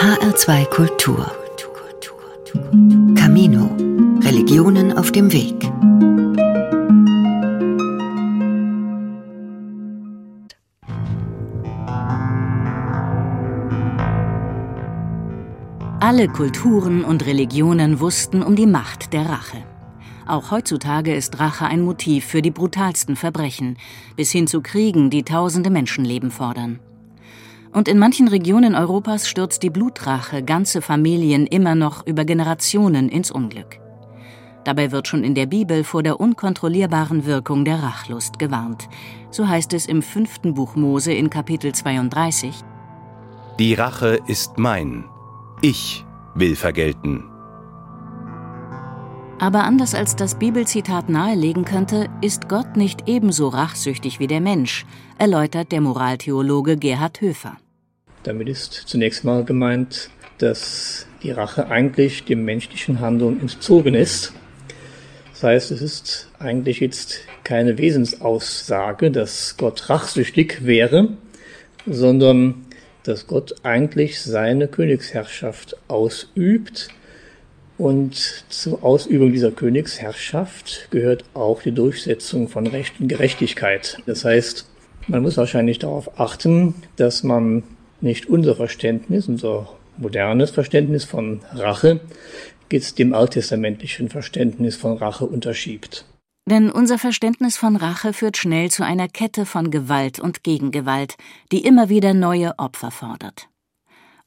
HR2 Kultur. Camino. Religionen auf dem Weg. Alle Kulturen und Religionen wussten um die Macht der Rache. Auch heutzutage ist Rache ein Motiv für die brutalsten Verbrechen, bis hin zu Kriegen, die tausende Menschenleben fordern. Und in manchen Regionen Europas stürzt die Blutrache ganze Familien immer noch über Generationen ins Unglück. Dabei wird schon in der Bibel vor der unkontrollierbaren Wirkung der Rachlust gewarnt. So heißt es im fünften Buch Mose in Kapitel 32. Die Rache ist mein. Ich will vergelten. Aber anders als das Bibelzitat nahelegen könnte, ist Gott nicht ebenso rachsüchtig wie der Mensch, erläutert der Moraltheologe Gerhard Höfer. Damit ist zunächst mal gemeint, dass die Rache eigentlich dem menschlichen Handeln entzogen ist. Das heißt, es ist eigentlich jetzt keine Wesensaussage, dass Gott rachsüchtig wäre, sondern dass Gott eigentlich seine Königsherrschaft ausübt und zur Ausübung dieser Königsherrschaft gehört auch die Durchsetzung von Recht und Gerechtigkeit. Das heißt, man muss wahrscheinlich darauf achten, dass man nicht unser Verständnis, unser modernes Verständnis von Rache, jetzt dem alttestamentlichen Verständnis von Rache unterschiebt. Denn unser Verständnis von Rache führt schnell zu einer Kette von Gewalt und Gegengewalt, die immer wieder neue Opfer fordert.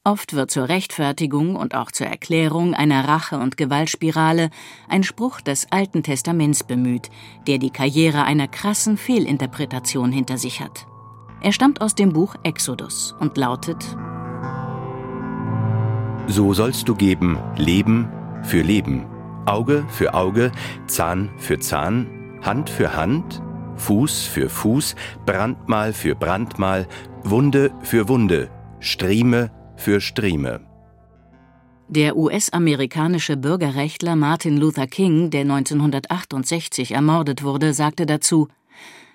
Oft wird zur Rechtfertigung und auch zur Erklärung einer Rache- und Gewaltspirale ein Spruch des Alten Testaments bemüht, der die Karriere einer krassen Fehlinterpretation hinter sich hat. Er stammt aus dem Buch Exodus und lautet So sollst du geben Leben für Leben, Auge für Auge, Zahn für Zahn, Hand für Hand, Fuß für Fuß, Brandmal für Brandmal, Wunde für Wunde, Strieme für Strieme. Der US-amerikanische Bürgerrechtler Martin Luther King, der 1968 ermordet wurde, sagte dazu,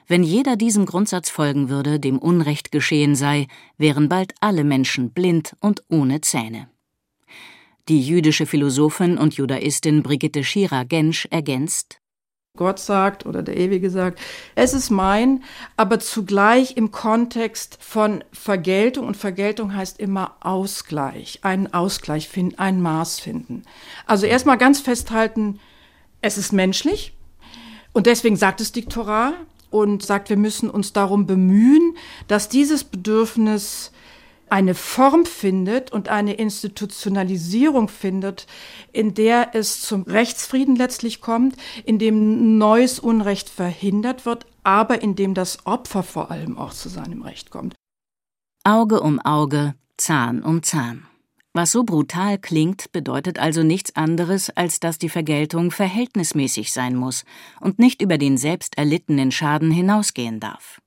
wenn jeder diesem Grundsatz folgen würde, dem Unrecht geschehen sei, wären bald alle Menschen blind und ohne Zähne. Die jüdische Philosophin und Judaistin Brigitte Schira-Gensch ergänzt Gott sagt oder der Ewige sagt, es ist mein, aber zugleich im Kontext von Vergeltung und Vergeltung heißt immer Ausgleich, einen Ausgleich finden, ein Maß finden. Also erstmal ganz festhalten, es ist menschlich und deswegen sagt es Diktorat und sagt, wir müssen uns darum bemühen, dass dieses Bedürfnis eine Form findet und eine Institutionalisierung findet, in der es zum Rechtsfrieden letztlich kommt, in dem neues Unrecht verhindert wird, aber in dem das Opfer vor allem auch zu seinem Recht kommt. Auge um Auge, Zahn um Zahn. Was so brutal klingt, bedeutet also nichts anderes, als dass die Vergeltung verhältnismäßig sein muss und nicht über den selbst erlittenen Schaden hinausgehen darf.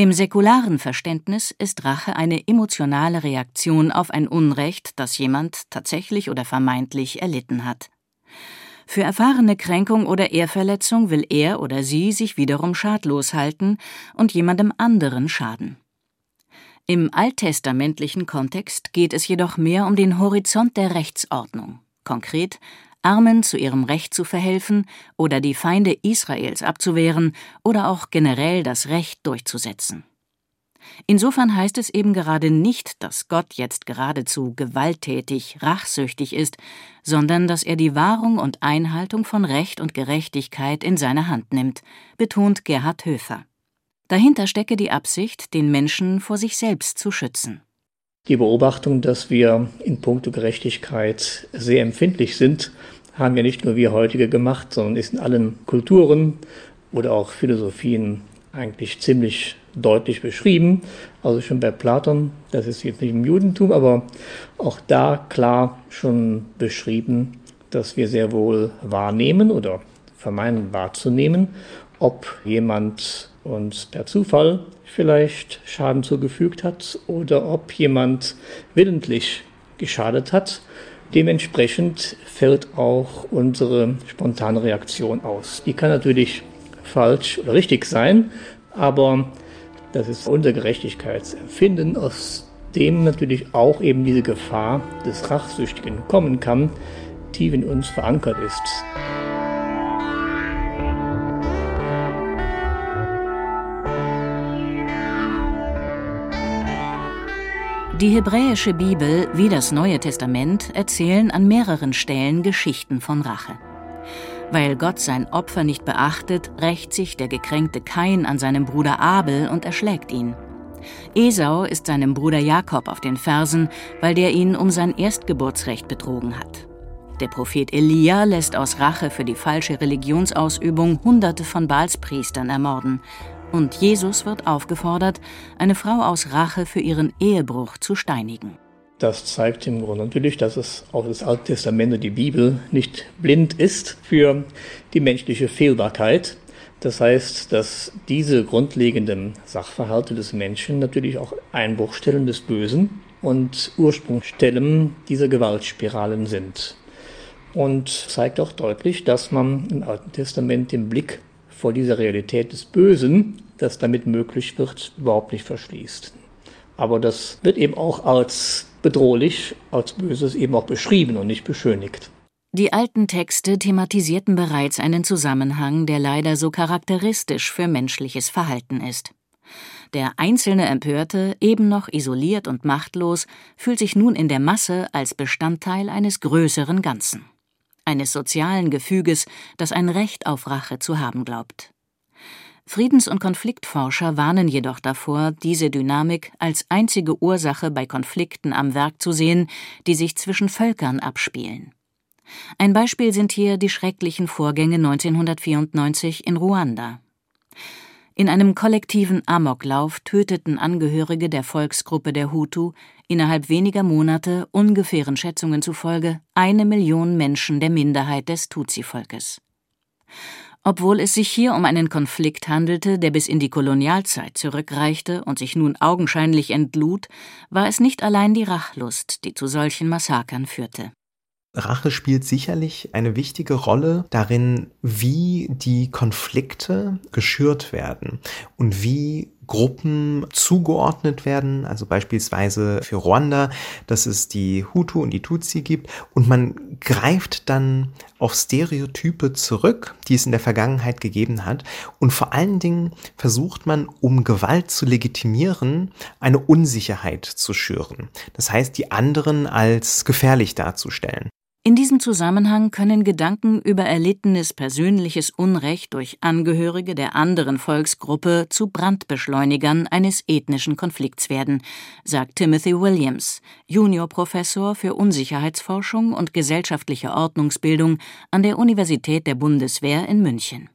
Im säkularen Verständnis ist Rache eine emotionale Reaktion auf ein Unrecht, das jemand tatsächlich oder vermeintlich erlitten hat. Für erfahrene Kränkung oder Ehrverletzung will er oder sie sich wiederum schadlos halten und jemandem anderen schaden. Im alttestamentlichen Kontext geht es jedoch mehr um den Horizont der Rechtsordnung, konkret Armen zu ihrem Recht zu verhelfen oder die Feinde Israels abzuwehren oder auch generell das Recht durchzusetzen. Insofern heißt es eben gerade nicht, dass Gott jetzt geradezu gewalttätig, rachsüchtig ist, sondern dass er die Wahrung und Einhaltung von Recht und Gerechtigkeit in seine Hand nimmt, betont Gerhard Höfer. Dahinter stecke die Absicht, den Menschen vor sich selbst zu schützen. Die Beobachtung, dass wir in puncto Gerechtigkeit sehr empfindlich sind, haben ja nicht nur wir heutige gemacht, sondern ist in allen Kulturen oder auch Philosophien eigentlich ziemlich deutlich beschrieben. Also schon bei Platon, das ist jetzt nicht im Judentum, aber auch da klar schon beschrieben, dass wir sehr wohl wahrnehmen oder vermeinen wahrzunehmen, ob jemand uns per Zufall vielleicht Schaden zugefügt hat oder ob jemand willentlich geschadet hat. Dementsprechend fällt auch unsere spontane Reaktion aus. Die kann natürlich falsch oder richtig sein, aber das ist unser Gerechtigkeitsempfinden, aus dem natürlich auch eben diese Gefahr des Rachsüchtigen kommen kann, tief in uns verankert ist. Die hebräische Bibel wie das Neue Testament erzählen an mehreren Stellen Geschichten von Rache. Weil Gott sein Opfer nicht beachtet, rächt sich der gekränkte Kain an seinem Bruder Abel und erschlägt ihn. Esau ist seinem Bruder Jakob auf den Fersen, weil der ihn um sein Erstgeburtsrecht betrogen hat. Der Prophet Elia lässt aus Rache für die falsche Religionsausübung Hunderte von Baalspriestern ermorden. Und Jesus wird aufgefordert, eine Frau aus Rache für ihren Ehebruch zu steinigen. Das zeigt im Grunde natürlich, dass es auch das Alte Testament und die Bibel nicht blind ist für die menschliche Fehlbarkeit. Das heißt, dass diese grundlegenden Sachverhalte des Menschen natürlich auch Einbruchstellen des Bösen und Ursprungsstellen dieser Gewaltspiralen sind. Und zeigt auch deutlich, dass man im Alten Testament den Blick vor dieser Realität des Bösen, das damit möglich wird, überhaupt nicht verschließt. Aber das wird eben auch als bedrohlich, als Böses eben auch beschrieben und nicht beschönigt. Die alten Texte thematisierten bereits einen Zusammenhang, der leider so charakteristisch für menschliches Verhalten ist. Der einzelne Empörte, eben noch isoliert und machtlos, fühlt sich nun in der Masse als Bestandteil eines größeren Ganzen eines sozialen Gefüges, das ein Recht auf Rache zu haben glaubt. Friedens- und Konfliktforscher warnen jedoch davor, diese Dynamik als einzige Ursache bei Konflikten am Werk zu sehen, die sich zwischen Völkern abspielen. Ein Beispiel sind hier die schrecklichen Vorgänge 1994 in Ruanda. In einem kollektiven Amoklauf töteten Angehörige der Volksgruppe der Hutu innerhalb weniger Monate, ungefähren Schätzungen zufolge, eine Million Menschen der Minderheit des Tutsi-Volkes. Obwohl es sich hier um einen Konflikt handelte, der bis in die Kolonialzeit zurückreichte und sich nun augenscheinlich entlud, war es nicht allein die Rachlust, die zu solchen Massakern führte. Rache spielt sicherlich eine wichtige Rolle darin, wie die Konflikte geschürt werden und wie Gruppen zugeordnet werden, also beispielsweise für Ruanda, dass es die Hutu und die Tutsi gibt und man greift dann auf Stereotype zurück, die es in der Vergangenheit gegeben hat und vor allen Dingen versucht man, um Gewalt zu legitimieren, eine Unsicherheit zu schüren. Das heißt, die anderen als gefährlich darzustellen. In diesem Zusammenhang können Gedanken über erlittenes persönliches Unrecht durch Angehörige der anderen Volksgruppe zu Brandbeschleunigern eines ethnischen Konflikts werden, sagt Timothy Williams, Juniorprofessor für Unsicherheitsforschung und gesellschaftliche Ordnungsbildung an der Universität der Bundeswehr in München.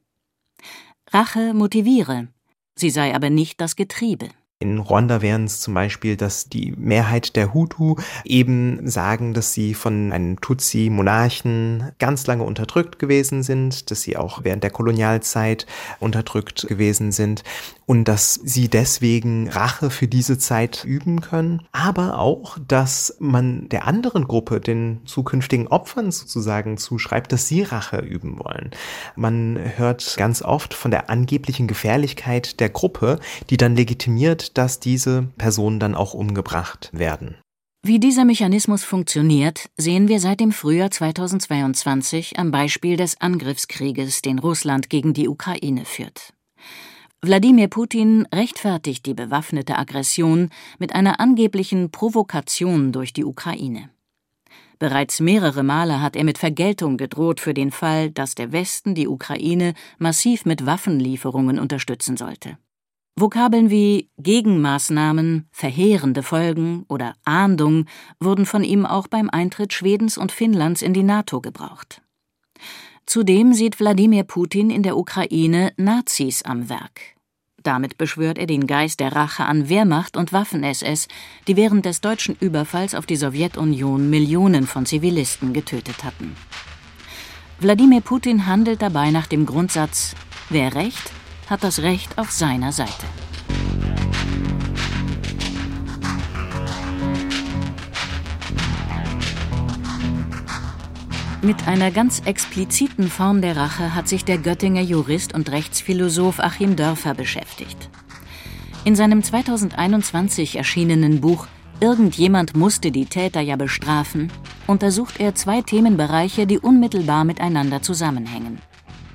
Rache motiviere, sie sei aber nicht das Getriebe. In Ruanda wären es zum Beispiel, dass die Mehrheit der Hutu eben sagen, dass sie von einem Tutsi-Monarchen ganz lange unterdrückt gewesen sind, dass sie auch während der Kolonialzeit unterdrückt gewesen sind und dass sie deswegen Rache für diese Zeit üben können, aber auch, dass man der anderen Gruppe, den zukünftigen Opfern sozusagen zuschreibt, dass sie Rache üben wollen. Man hört ganz oft von der angeblichen Gefährlichkeit der Gruppe, die dann legitimiert, dass diese Personen dann auch umgebracht werden. Wie dieser Mechanismus funktioniert, sehen wir seit dem Frühjahr 2022 am Beispiel des Angriffskrieges, den Russland gegen die Ukraine führt. Wladimir Putin rechtfertigt die bewaffnete Aggression mit einer angeblichen Provokation durch die Ukraine. Bereits mehrere Male hat er mit Vergeltung gedroht für den Fall, dass der Westen die Ukraine massiv mit Waffenlieferungen unterstützen sollte. Vokabeln wie Gegenmaßnahmen, verheerende Folgen oder Ahndung wurden von ihm auch beim Eintritt Schwedens und Finnlands in die NATO gebraucht. Zudem sieht Wladimir Putin in der Ukraine Nazis am Werk. Damit beschwört er den Geist der Rache an Wehrmacht und Waffen-SS, die während des deutschen Überfalls auf die Sowjetunion Millionen von Zivilisten getötet hatten. Wladimir Putin handelt dabei nach dem Grundsatz Wer Recht, hat das Recht auf seiner Seite. Mit einer ganz expliziten Form der Rache hat sich der Göttinger Jurist und Rechtsphilosoph Achim Dörfer beschäftigt. In seinem 2021 erschienenen Buch irgendjemand musste die Täter ja bestrafen, untersucht er zwei Themenbereiche, die unmittelbar miteinander zusammenhängen.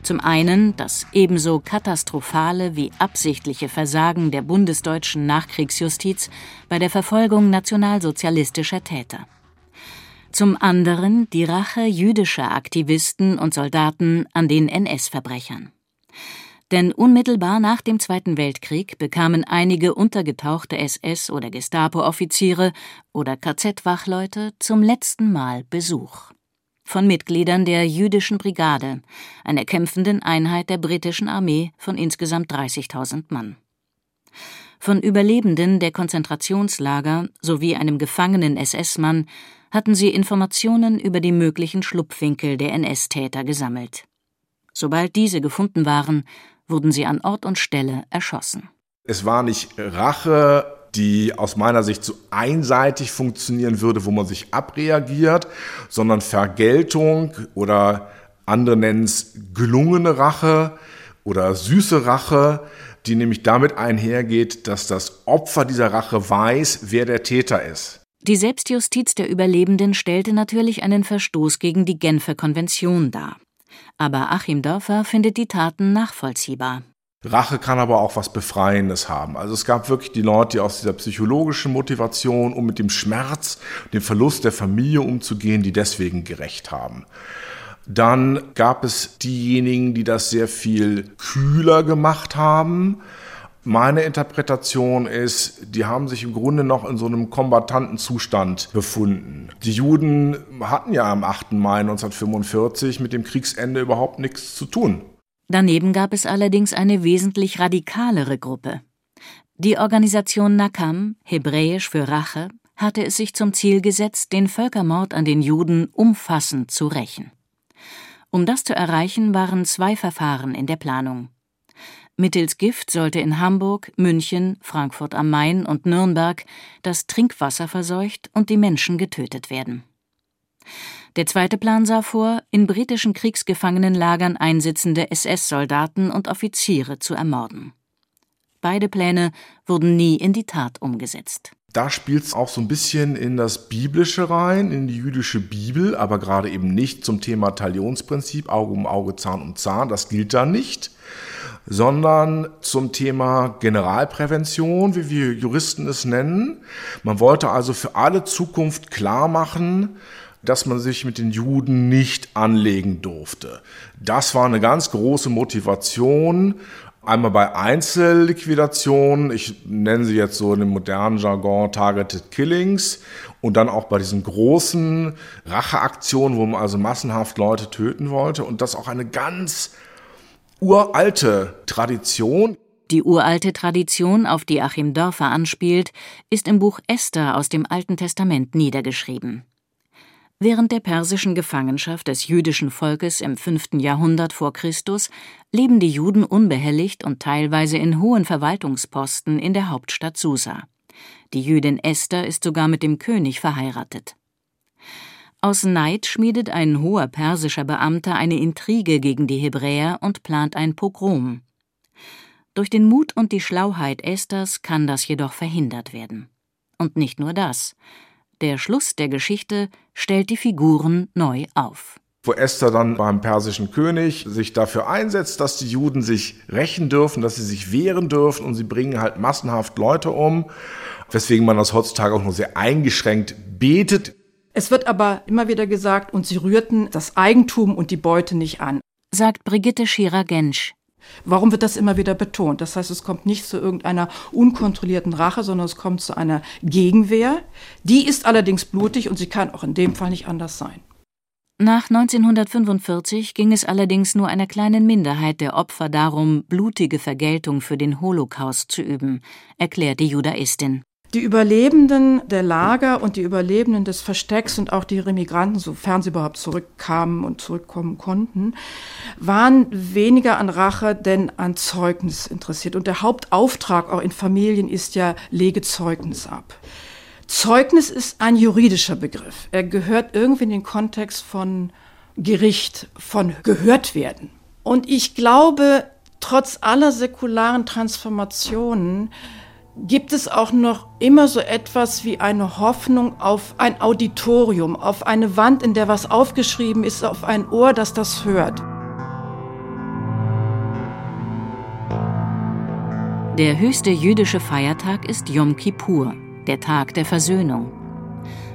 Zum einen das ebenso katastrophale wie absichtliche Versagen der bundesdeutschen Nachkriegsjustiz bei der Verfolgung nationalsozialistischer Täter. Zum anderen die Rache jüdischer Aktivisten und Soldaten an den NS-Verbrechern. Denn unmittelbar nach dem Zweiten Weltkrieg bekamen einige untergetauchte SS- oder Gestapo-Offiziere oder KZ-Wachleute zum letzten Mal Besuch von Mitgliedern der Jüdischen Brigade, einer kämpfenden Einheit der britischen Armee von insgesamt 30.000 Mann. Von Überlebenden der Konzentrationslager sowie einem gefangenen SS-Mann hatten sie Informationen über die möglichen Schlupfwinkel der NS-Täter gesammelt. Sobald diese gefunden waren, wurden sie an Ort und Stelle erschossen. Es war nicht Rache die aus meiner Sicht so einseitig funktionieren würde, wo man sich abreagiert, sondern Vergeltung oder andere nennen es gelungene Rache oder süße Rache, die nämlich damit einhergeht, dass das Opfer dieser Rache weiß, wer der Täter ist. Die Selbstjustiz der Überlebenden stellte natürlich einen Verstoß gegen die Genfer Konvention dar. Aber Achim Dörfer findet die Taten nachvollziehbar. Rache kann aber auch was Befreiendes haben. Also es gab wirklich die Leute, die aus dieser psychologischen Motivation, um mit dem Schmerz, dem Verlust der Familie umzugehen, die deswegen gerecht haben. Dann gab es diejenigen, die das sehr viel kühler gemacht haben. Meine Interpretation ist, die haben sich im Grunde noch in so einem kombatanten Zustand befunden. Die Juden hatten ja am 8. Mai 1945 mit dem Kriegsende überhaupt nichts zu tun. Daneben gab es allerdings eine wesentlich radikalere Gruppe. Die Organisation Nakam, hebräisch für Rache, hatte es sich zum Ziel gesetzt, den Völkermord an den Juden umfassend zu rächen. Um das zu erreichen, waren zwei Verfahren in der Planung. Mittels Gift sollte in Hamburg, München, Frankfurt am Main und Nürnberg das Trinkwasser verseucht und die Menschen getötet werden. Der zweite Plan sah vor, in britischen Kriegsgefangenenlagern einsitzende SS-Soldaten und Offiziere zu ermorden. Beide Pläne wurden nie in die Tat umgesetzt. Da spielt es auch so ein bisschen in das Biblische rein, in die jüdische Bibel, aber gerade eben nicht zum Thema Talionsprinzip, Auge um Auge, Zahn um Zahn, das gilt da nicht, sondern zum Thema Generalprävention, wie wir Juristen es nennen. Man wollte also für alle Zukunft klar machen, dass man sich mit den Juden nicht anlegen durfte. Das war eine ganz große Motivation. Einmal bei Einzelliquidationen, ich nenne sie jetzt so in dem modernen Jargon Targeted Killings und dann auch bei diesen großen Racheaktionen, wo man also massenhaft Leute töten wollte und das auch eine ganz uralte Tradition. Die uralte Tradition, auf die Achim Dörfer anspielt, ist im Buch Esther aus dem Alten Testament niedergeschrieben. Während der persischen Gefangenschaft des jüdischen Volkes im 5. Jahrhundert vor Christus leben die Juden unbehelligt und teilweise in hohen Verwaltungsposten in der Hauptstadt Susa. Die Jüdin Esther ist sogar mit dem König verheiratet. Aus Neid schmiedet ein hoher persischer Beamter eine Intrige gegen die Hebräer und plant ein Pogrom. Durch den Mut und die Schlauheit Esthers kann das jedoch verhindert werden. Und nicht nur das. Der Schluss der Geschichte stellt die Figuren neu auf. Wo Esther dann beim persischen König sich dafür einsetzt, dass die Juden sich rächen dürfen, dass sie sich wehren dürfen und sie bringen halt massenhaft Leute um, weswegen man das heutzutage auch nur sehr eingeschränkt betet. Es wird aber immer wieder gesagt, und sie rührten das Eigentum und die Beute nicht an. Sagt Brigitte Schierer-Gensch, Warum wird das immer wieder betont? Das heißt, es kommt nicht zu irgendeiner unkontrollierten Rache, sondern es kommt zu einer Gegenwehr. Die ist allerdings blutig und sie kann auch in dem Fall nicht anders sein. Nach 1945 ging es allerdings nur einer kleinen Minderheit der Opfer darum, blutige Vergeltung für den Holocaust zu üben, erklärt die Judaistin. Die Überlebenden der Lager und die Überlebenden des Verstecks und auch die Remigranten, sofern sie überhaupt zurückkamen und zurückkommen konnten, waren weniger an Rache denn an Zeugnis interessiert. Und der Hauptauftrag auch in Familien ist ja, lege Zeugnis ab. Zeugnis ist ein juridischer Begriff. Er gehört irgendwie in den Kontext von Gericht, von gehört werden. Und ich glaube, trotz aller säkularen Transformationen, gibt es auch noch immer so etwas wie eine Hoffnung auf ein Auditorium, auf eine Wand, in der was aufgeschrieben ist, auf ein Ohr, das das hört. Der höchste jüdische Feiertag ist Yom Kippur, der Tag der Versöhnung.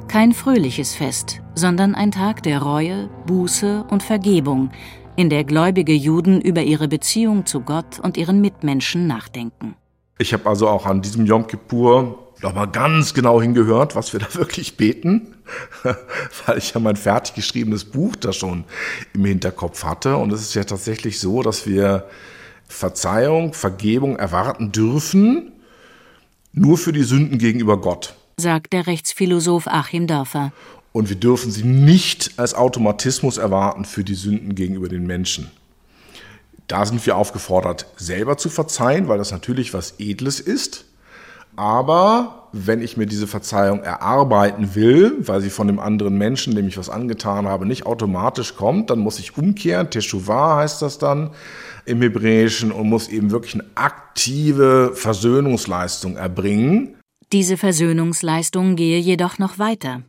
Kein fröhliches Fest, sondern ein Tag der Reue, Buße und Vergebung, in der gläubige Juden über ihre Beziehung zu Gott und ihren Mitmenschen nachdenken. Ich habe also auch an diesem Yom Kippur nochmal ganz genau hingehört, was wir da wirklich beten, weil ich ja mein fertig geschriebenes Buch da schon im Hinterkopf hatte. Und es ist ja tatsächlich so, dass wir Verzeihung, Vergebung erwarten dürfen, nur für die Sünden gegenüber Gott. Sagt der Rechtsphilosoph Achim Dörfer. Und wir dürfen sie nicht als Automatismus erwarten für die Sünden gegenüber den Menschen. Da sind wir aufgefordert, selber zu verzeihen, weil das natürlich was Edles ist. Aber wenn ich mir diese Verzeihung erarbeiten will, weil sie von dem anderen Menschen, dem ich was angetan habe, nicht automatisch kommt, dann muss ich umkehren. Teshuvah heißt das dann im Hebräischen und muss eben wirklich eine aktive Versöhnungsleistung erbringen. Diese Versöhnungsleistung gehe jedoch noch weiter.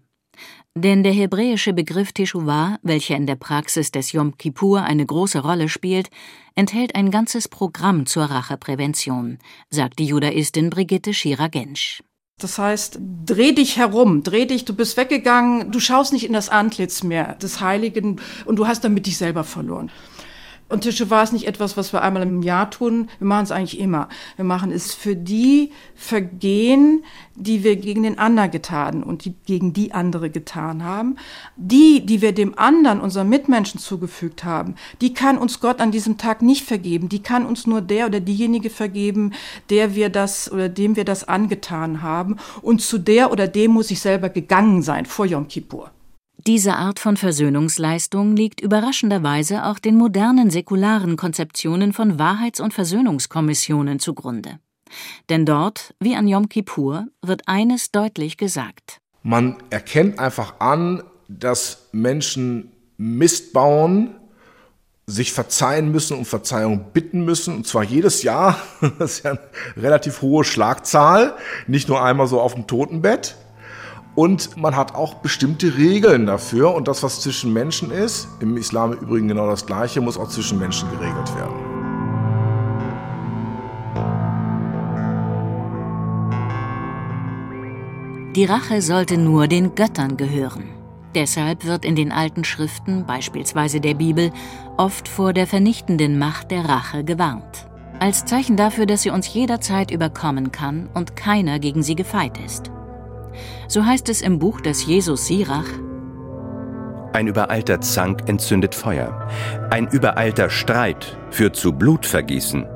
Denn der hebräische Begriff Teshuvah, welcher in der Praxis des Yom Kippur eine große Rolle spielt, enthält ein ganzes Programm zur Racheprävention, sagt die Judaistin Brigitte Schira-Gensch. Das heißt, dreh dich herum, dreh dich, du bist weggegangen, du schaust nicht in das Antlitz mehr des Heiligen und du hast damit dich selber verloren. Und Tische ist nicht etwas, was wir einmal im Jahr tun. Wir machen es eigentlich immer. Wir machen es für die Vergehen, die wir gegen den anderen getan und die gegen die andere getan haben. Die, die wir dem anderen, unserem Mitmenschen zugefügt haben, die kann uns Gott an diesem Tag nicht vergeben. Die kann uns nur der oder diejenige vergeben, der wir das oder dem wir das angetan haben. Und zu der oder dem muss ich selber gegangen sein vor Yom Kippur. Diese Art von Versöhnungsleistung liegt überraschenderweise auch den modernen säkularen Konzeptionen von Wahrheits- und Versöhnungskommissionen zugrunde. Denn dort, wie an Yom Kippur, wird eines deutlich gesagt. Man erkennt einfach an, dass Menschen Mist bauen, sich verzeihen müssen und Verzeihung bitten müssen, und zwar jedes Jahr. Das ist ja eine relativ hohe Schlagzahl, nicht nur einmal so auf dem Totenbett. Und man hat auch bestimmte Regeln dafür. Und das, was zwischen Menschen ist, im Islam im Übrigen genau das Gleiche, muss auch zwischen Menschen geregelt werden. Die Rache sollte nur den Göttern gehören. Deshalb wird in den alten Schriften, beispielsweise der Bibel, oft vor der vernichtenden Macht der Rache gewarnt. Als Zeichen dafür, dass sie uns jederzeit überkommen kann und keiner gegen sie gefeit ist. So heißt es im Buch des Jesus Sirach. Ein übereilter Zank entzündet Feuer. Ein übereilter Streit führt zu Blutvergießen.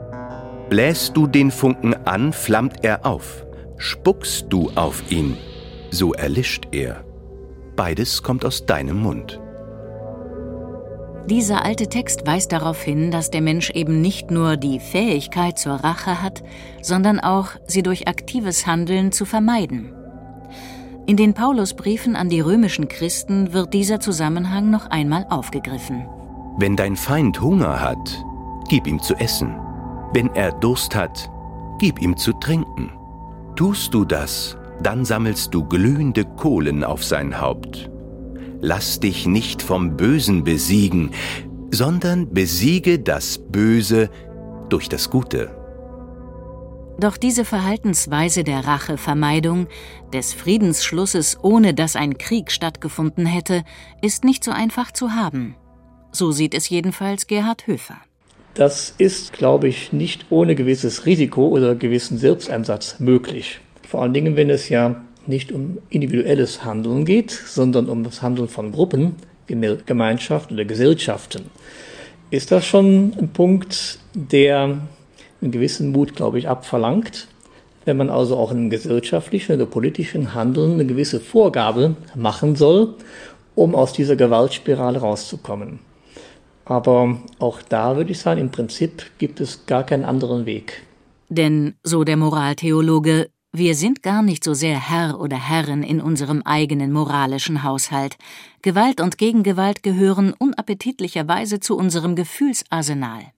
Bläst du den Funken an, flammt er auf. Spuckst du auf ihn, so erlischt er. Beides kommt aus deinem Mund. Dieser alte Text weist darauf hin, dass der Mensch eben nicht nur die Fähigkeit zur Rache hat, sondern auch sie durch aktives Handeln zu vermeiden. In den Paulusbriefen an die römischen Christen wird dieser Zusammenhang noch einmal aufgegriffen. Wenn dein Feind Hunger hat, gib ihm zu essen. Wenn er Durst hat, gib ihm zu trinken. Tust du das, dann sammelst du glühende Kohlen auf sein Haupt. Lass dich nicht vom Bösen besiegen, sondern besiege das Böse durch das Gute. Doch diese Verhaltensweise der Rachevermeidung, des Friedensschlusses, ohne dass ein Krieg stattgefunden hätte, ist nicht so einfach zu haben. So sieht es jedenfalls Gerhard Höfer. Das ist, glaube ich, nicht ohne gewisses Risiko oder gewissen Selbsteinsatz möglich. Vor allen Dingen, wenn es ja nicht um individuelles Handeln geht, sondern um das Handeln von Gruppen, Gemeinschaften oder Gesellschaften. Ist das schon ein Punkt, der einen gewissen Mut, glaube ich, abverlangt. Wenn man also auch im gesellschaftlichen oder politischen Handeln eine gewisse Vorgabe machen soll, um aus dieser Gewaltspirale rauszukommen. Aber auch da würde ich sagen, im Prinzip gibt es gar keinen anderen Weg. Denn, so der Moraltheologe, wir sind gar nicht so sehr Herr oder Herrin in unserem eigenen moralischen Haushalt. Gewalt und Gegengewalt gehören unappetitlicherweise zu unserem Gefühlsarsenal.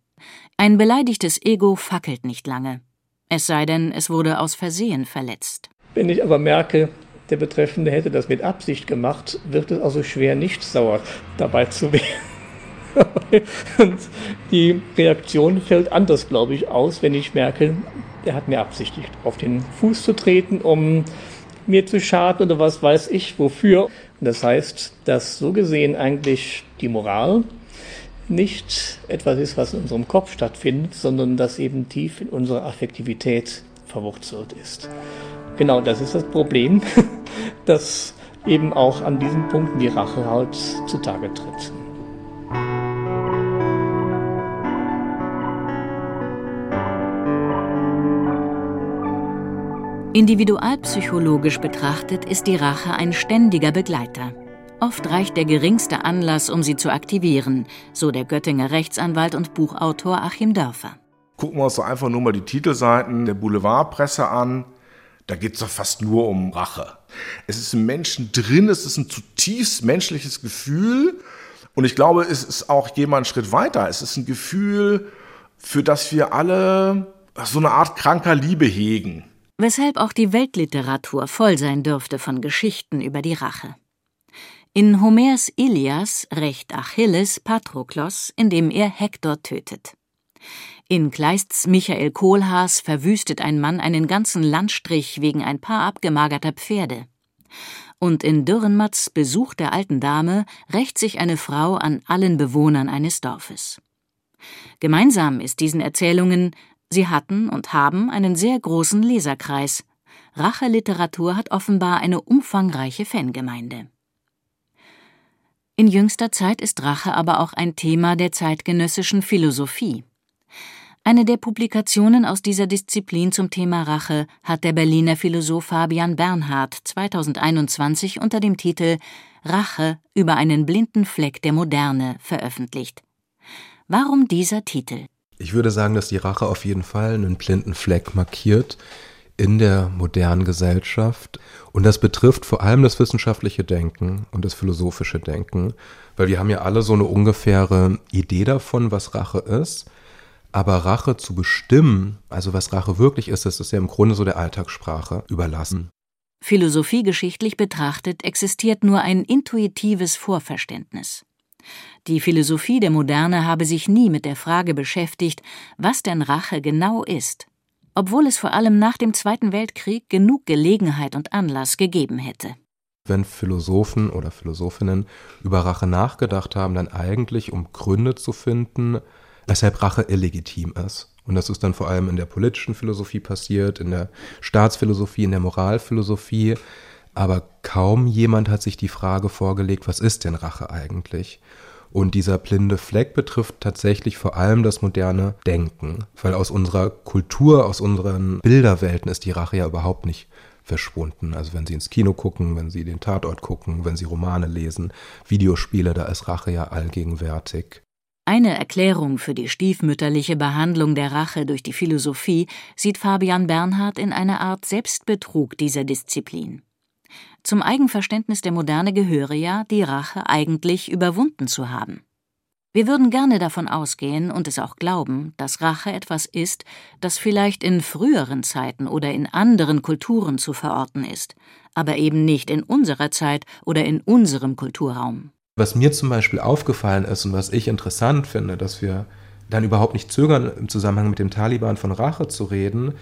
Ein beleidigtes Ego fackelt nicht lange. Es sei denn, es wurde aus Versehen verletzt. Wenn ich aber merke, der Betreffende hätte das mit Absicht gemacht, wird es also schwer, nicht sauer dabei zu werden. Und die Reaktion fällt anders, glaube ich, aus, wenn ich merke, er hat mir absichtlich auf den Fuß zu treten, um mir zu schaden oder was weiß ich wofür. Das heißt, dass so gesehen eigentlich die Moral nicht etwas ist, was in unserem Kopf stattfindet, sondern das eben tief in unserer Affektivität verwurzelt ist. Genau das ist das Problem, dass eben auch an diesen Punkten die Rache halt zutage tritt. Individualpsychologisch betrachtet ist die Rache ein ständiger Begleiter. Oft reicht der geringste Anlass, um sie zu aktivieren, so der Göttinger Rechtsanwalt und Buchautor Achim Dörfer. Gucken wir uns doch einfach nur mal die Titelseiten der Boulevardpresse an. Da geht es doch fast nur um Rache. Es ist im Menschen drin, es ist ein zutiefst menschliches Gefühl. Und ich glaube, es ist auch jemand einen Schritt weiter. Es ist ein Gefühl, für das wir alle so eine Art kranker Liebe hegen weshalb auch die Weltliteratur voll sein dürfte von Geschichten über die Rache. In Homers Ilias rächt Achilles Patroklos, indem er Hektor tötet. In Kleists Michael Kohlhaas verwüstet ein Mann einen ganzen Landstrich wegen ein paar abgemagerter Pferde. Und in Dürrenmatts Besuch der alten Dame rächt sich eine Frau an allen Bewohnern eines Dorfes. Gemeinsam ist diesen Erzählungen, Sie hatten und haben einen sehr großen Leserkreis. Racheliteratur hat offenbar eine umfangreiche Fangemeinde. In jüngster Zeit ist Rache aber auch ein Thema der zeitgenössischen Philosophie. Eine der Publikationen aus dieser Disziplin zum Thema Rache hat der Berliner Philosoph Fabian Bernhard 2021 unter dem Titel Rache über einen blinden Fleck der Moderne veröffentlicht. Warum dieser Titel? Ich würde sagen, dass die Rache auf jeden Fall einen blinden Fleck markiert in der modernen Gesellschaft. Und das betrifft vor allem das wissenschaftliche Denken und das philosophische Denken, weil wir haben ja alle so eine ungefähre Idee davon, was Rache ist. Aber Rache zu bestimmen, also was Rache wirklich ist, das ist ja im Grunde so der Alltagssprache überlassen. Philosophiegeschichtlich betrachtet existiert nur ein intuitives Vorverständnis. Die Philosophie der Moderne habe sich nie mit der Frage beschäftigt, was denn Rache genau ist, obwohl es vor allem nach dem Zweiten Weltkrieg genug Gelegenheit und Anlass gegeben hätte. Wenn Philosophen oder Philosophinnen über Rache nachgedacht haben, dann eigentlich um Gründe zu finden, weshalb Rache illegitim ist. Und das ist dann vor allem in der politischen Philosophie passiert, in der Staatsphilosophie, in der Moralphilosophie. Aber kaum jemand hat sich die Frage vorgelegt, was ist denn Rache eigentlich? Und dieser blinde Fleck betrifft tatsächlich vor allem das moderne Denken, weil aus unserer Kultur, aus unseren Bilderwelten ist die Rache ja überhaupt nicht verschwunden. Also wenn Sie ins Kino gucken, wenn Sie den Tatort gucken, wenn Sie Romane lesen, Videospiele, da ist Rache ja allgegenwärtig. Eine Erklärung für die stiefmütterliche Behandlung der Rache durch die Philosophie sieht Fabian Bernhard in einer Art Selbstbetrug dieser Disziplin. Zum Eigenverständnis der Moderne gehöre ja, die Rache eigentlich überwunden zu haben. Wir würden gerne davon ausgehen und es auch glauben, dass Rache etwas ist, das vielleicht in früheren Zeiten oder in anderen Kulturen zu verorten ist, aber eben nicht in unserer Zeit oder in unserem Kulturraum. Was mir zum Beispiel aufgefallen ist und was ich interessant finde, dass wir dann überhaupt nicht zögern, im Zusammenhang mit dem Taliban von Rache zu reden,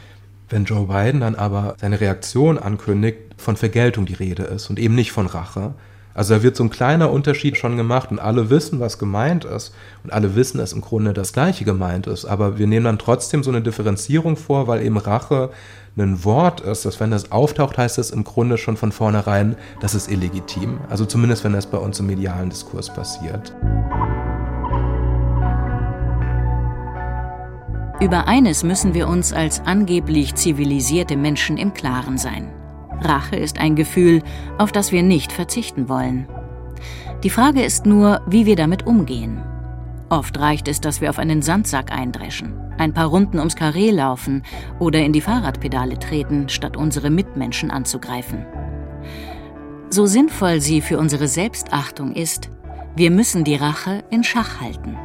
wenn Joe Biden dann aber seine Reaktion ankündigt, von Vergeltung die Rede ist und eben nicht von Rache. Also da wird so ein kleiner Unterschied schon gemacht und alle wissen, was gemeint ist und alle wissen, dass im Grunde das Gleiche gemeint ist. Aber wir nehmen dann trotzdem so eine Differenzierung vor, weil eben Rache ein Wort ist, dass wenn das auftaucht, heißt das im Grunde schon von vornherein, das ist illegitim. Also zumindest, wenn das bei uns im medialen Diskurs passiert. Über eines müssen wir uns als angeblich zivilisierte Menschen im Klaren sein. Rache ist ein Gefühl, auf das wir nicht verzichten wollen. Die Frage ist nur, wie wir damit umgehen. Oft reicht es, dass wir auf einen Sandsack eindreschen, ein paar Runden ums Karree laufen oder in die Fahrradpedale treten, statt unsere Mitmenschen anzugreifen. So sinnvoll sie für unsere Selbstachtung ist, wir müssen die Rache in Schach halten.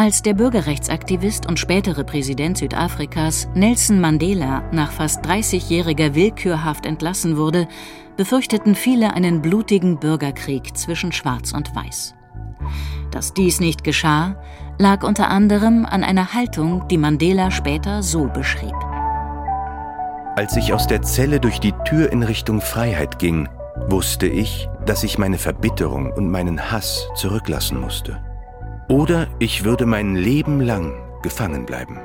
Als der Bürgerrechtsaktivist und spätere Präsident Südafrikas Nelson Mandela nach fast 30-jähriger Willkürhaft entlassen wurde, befürchteten viele einen blutigen Bürgerkrieg zwischen Schwarz und Weiß. Dass dies nicht geschah, lag unter anderem an einer Haltung, die Mandela später so beschrieb. Als ich aus der Zelle durch die Tür in Richtung Freiheit ging, wusste ich, dass ich meine Verbitterung und meinen Hass zurücklassen musste. Oder ich würde mein Leben lang gefangen bleiben.